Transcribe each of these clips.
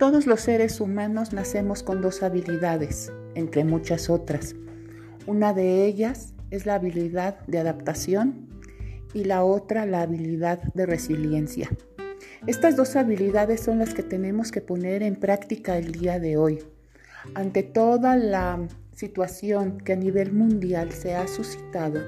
Todos los seres humanos nacemos con dos habilidades, entre muchas otras. Una de ellas es la habilidad de adaptación y la otra la habilidad de resiliencia. Estas dos habilidades son las que tenemos que poner en práctica el día de hoy. Ante toda la situación que a nivel mundial se ha suscitado,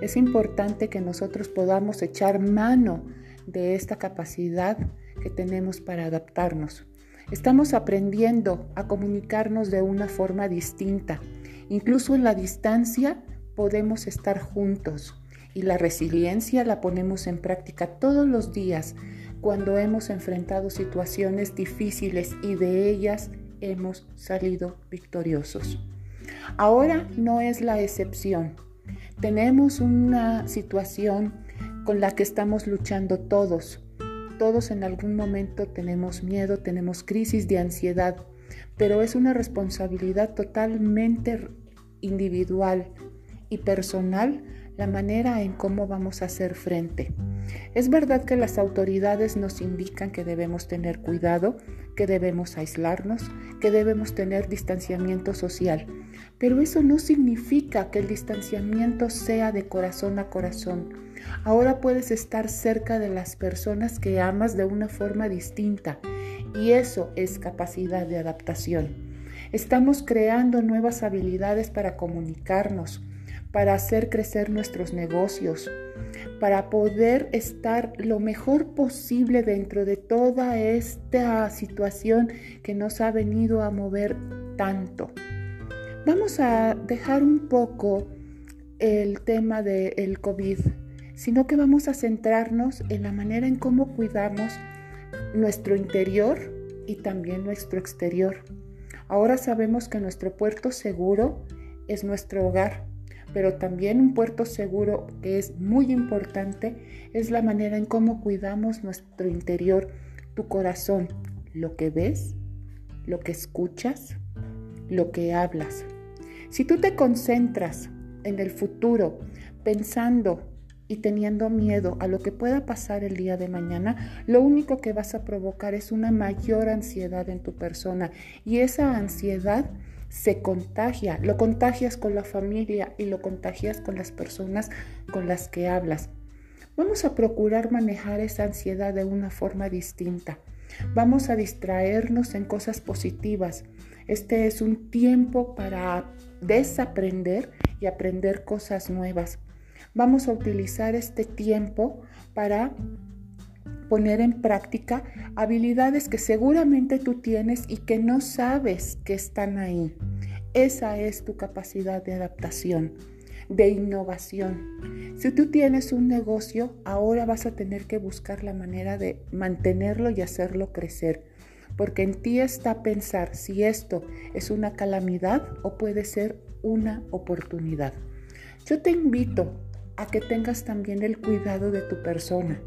es importante que nosotros podamos echar mano de esta capacidad que tenemos para adaptarnos. Estamos aprendiendo a comunicarnos de una forma distinta. Incluso en la distancia podemos estar juntos y la resiliencia la ponemos en práctica todos los días cuando hemos enfrentado situaciones difíciles y de ellas hemos salido victoriosos. Ahora no es la excepción. Tenemos una situación con la que estamos luchando todos todos en algún momento tenemos miedo, tenemos crisis de ansiedad, pero es una responsabilidad totalmente individual y personal la manera en cómo vamos a hacer frente. Es verdad que las autoridades nos indican que debemos tener cuidado, que debemos aislarnos, que debemos tener distanciamiento social, pero eso no significa que el distanciamiento sea de corazón a corazón. Ahora puedes estar cerca de las personas que amas de una forma distinta y eso es capacidad de adaptación. Estamos creando nuevas habilidades para comunicarnos, para hacer crecer nuestros negocios, para poder estar lo mejor posible dentro de toda esta situación que nos ha venido a mover tanto. Vamos a dejar un poco el tema del COVID, sino que vamos a centrarnos en la manera en cómo cuidamos nuestro interior y también nuestro exterior. Ahora sabemos que nuestro puerto seguro es nuestro hogar pero también un puerto seguro que es muy importante es la manera en cómo cuidamos nuestro interior, tu corazón, lo que ves, lo que escuchas, lo que hablas. Si tú te concentras en el futuro, pensando y teniendo miedo a lo que pueda pasar el día de mañana, lo único que vas a provocar es una mayor ansiedad en tu persona y esa ansiedad se contagia, lo contagias con la familia y lo contagias con las personas con las que hablas. Vamos a procurar manejar esa ansiedad de una forma distinta. Vamos a distraernos en cosas positivas. Este es un tiempo para desaprender y aprender cosas nuevas. Vamos a utilizar este tiempo para poner en práctica habilidades que seguramente tú tienes y que no sabes que están ahí. Esa es tu capacidad de adaptación, de innovación. Si tú tienes un negocio, ahora vas a tener que buscar la manera de mantenerlo y hacerlo crecer, porque en ti está pensar si esto es una calamidad o puede ser una oportunidad. Yo te invito a que tengas también el cuidado de tu persona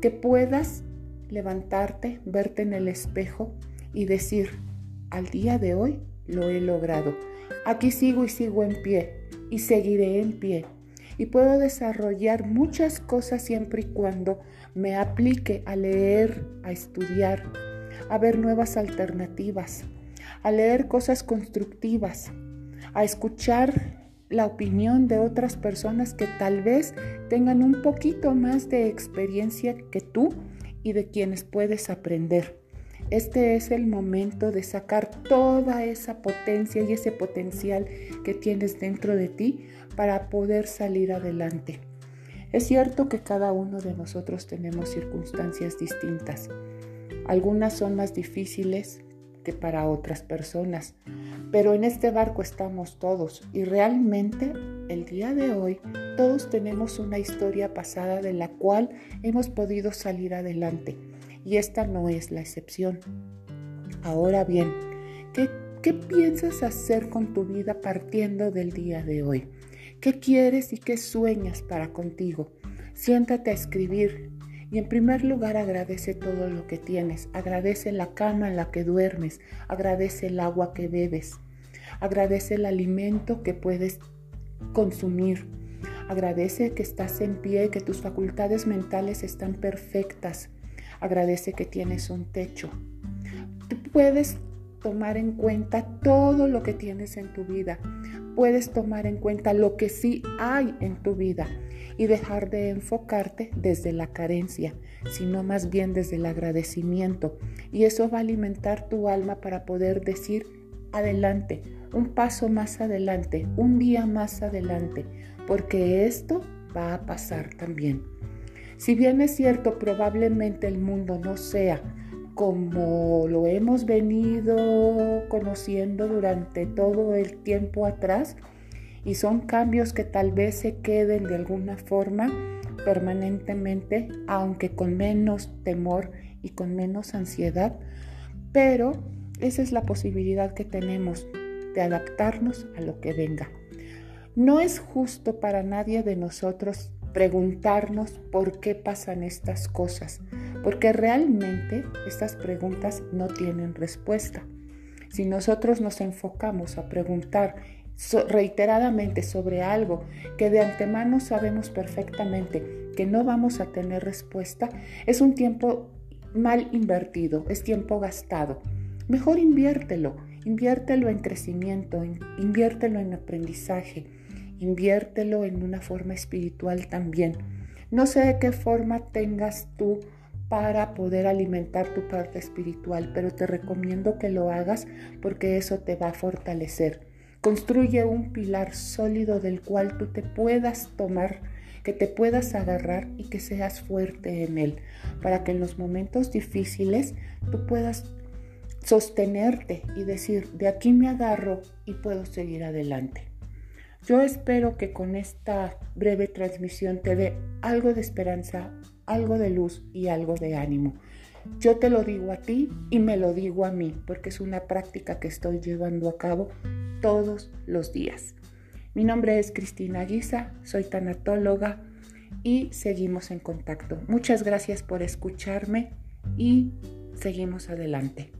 que puedas levantarte, verte en el espejo y decir, al día de hoy lo he logrado. Aquí sigo y sigo en pie y seguiré en pie. Y puedo desarrollar muchas cosas siempre y cuando me aplique a leer, a estudiar, a ver nuevas alternativas, a leer cosas constructivas, a escuchar la opinión de otras personas que tal vez tengan un poquito más de experiencia que tú y de quienes puedes aprender. Este es el momento de sacar toda esa potencia y ese potencial que tienes dentro de ti para poder salir adelante. Es cierto que cada uno de nosotros tenemos circunstancias distintas. Algunas son más difíciles, que para otras personas. Pero en este barco estamos todos y realmente el día de hoy todos tenemos una historia pasada de la cual hemos podido salir adelante y esta no es la excepción. Ahora bien, ¿qué, qué piensas hacer con tu vida partiendo del día de hoy? ¿Qué quieres y qué sueñas para contigo? Siéntate a escribir y en primer lugar agradece todo lo que tienes. Agradece la cama en la que duermes. Agradece el agua que bebes. Agradece el alimento que puedes consumir. Agradece que estás en pie, que tus facultades mentales están perfectas. Agradece que tienes un techo. puedes tomar en cuenta todo lo que tienes en tu vida. Puedes tomar en cuenta lo que sí hay en tu vida y dejar de enfocarte desde la carencia, sino más bien desde el agradecimiento. Y eso va a alimentar tu alma para poder decir adelante, un paso más adelante, un día más adelante, porque esto va a pasar también. Si bien es cierto, probablemente el mundo no sea como lo hemos venido conociendo durante todo el tiempo atrás, y son cambios que tal vez se queden de alguna forma permanentemente, aunque con menos temor y con menos ansiedad, pero esa es la posibilidad que tenemos de adaptarnos a lo que venga. No es justo para nadie de nosotros preguntarnos por qué pasan estas cosas, porque realmente estas preguntas no tienen respuesta. Si nosotros nos enfocamos a preguntar reiteradamente sobre algo que de antemano sabemos perfectamente que no vamos a tener respuesta, es un tiempo mal invertido, es tiempo gastado. Mejor inviértelo, inviértelo en crecimiento, inviértelo en aprendizaje, inviértelo en una forma espiritual también. No sé de qué forma tengas tú para poder alimentar tu parte espiritual, pero te recomiendo que lo hagas porque eso te va a fortalecer. Construye un pilar sólido del cual tú te puedas tomar, que te puedas agarrar y que seas fuerte en él, para que en los momentos difíciles tú puedas sostenerte y decir, de aquí me agarro y puedo seguir adelante. Yo espero que con esta breve transmisión te dé algo de esperanza, algo de luz y algo de ánimo. Yo te lo digo a ti y me lo digo a mí, porque es una práctica que estoy llevando a cabo todos los días. Mi nombre es Cristina Guisa, soy tanatóloga y seguimos en contacto. Muchas gracias por escucharme y seguimos adelante.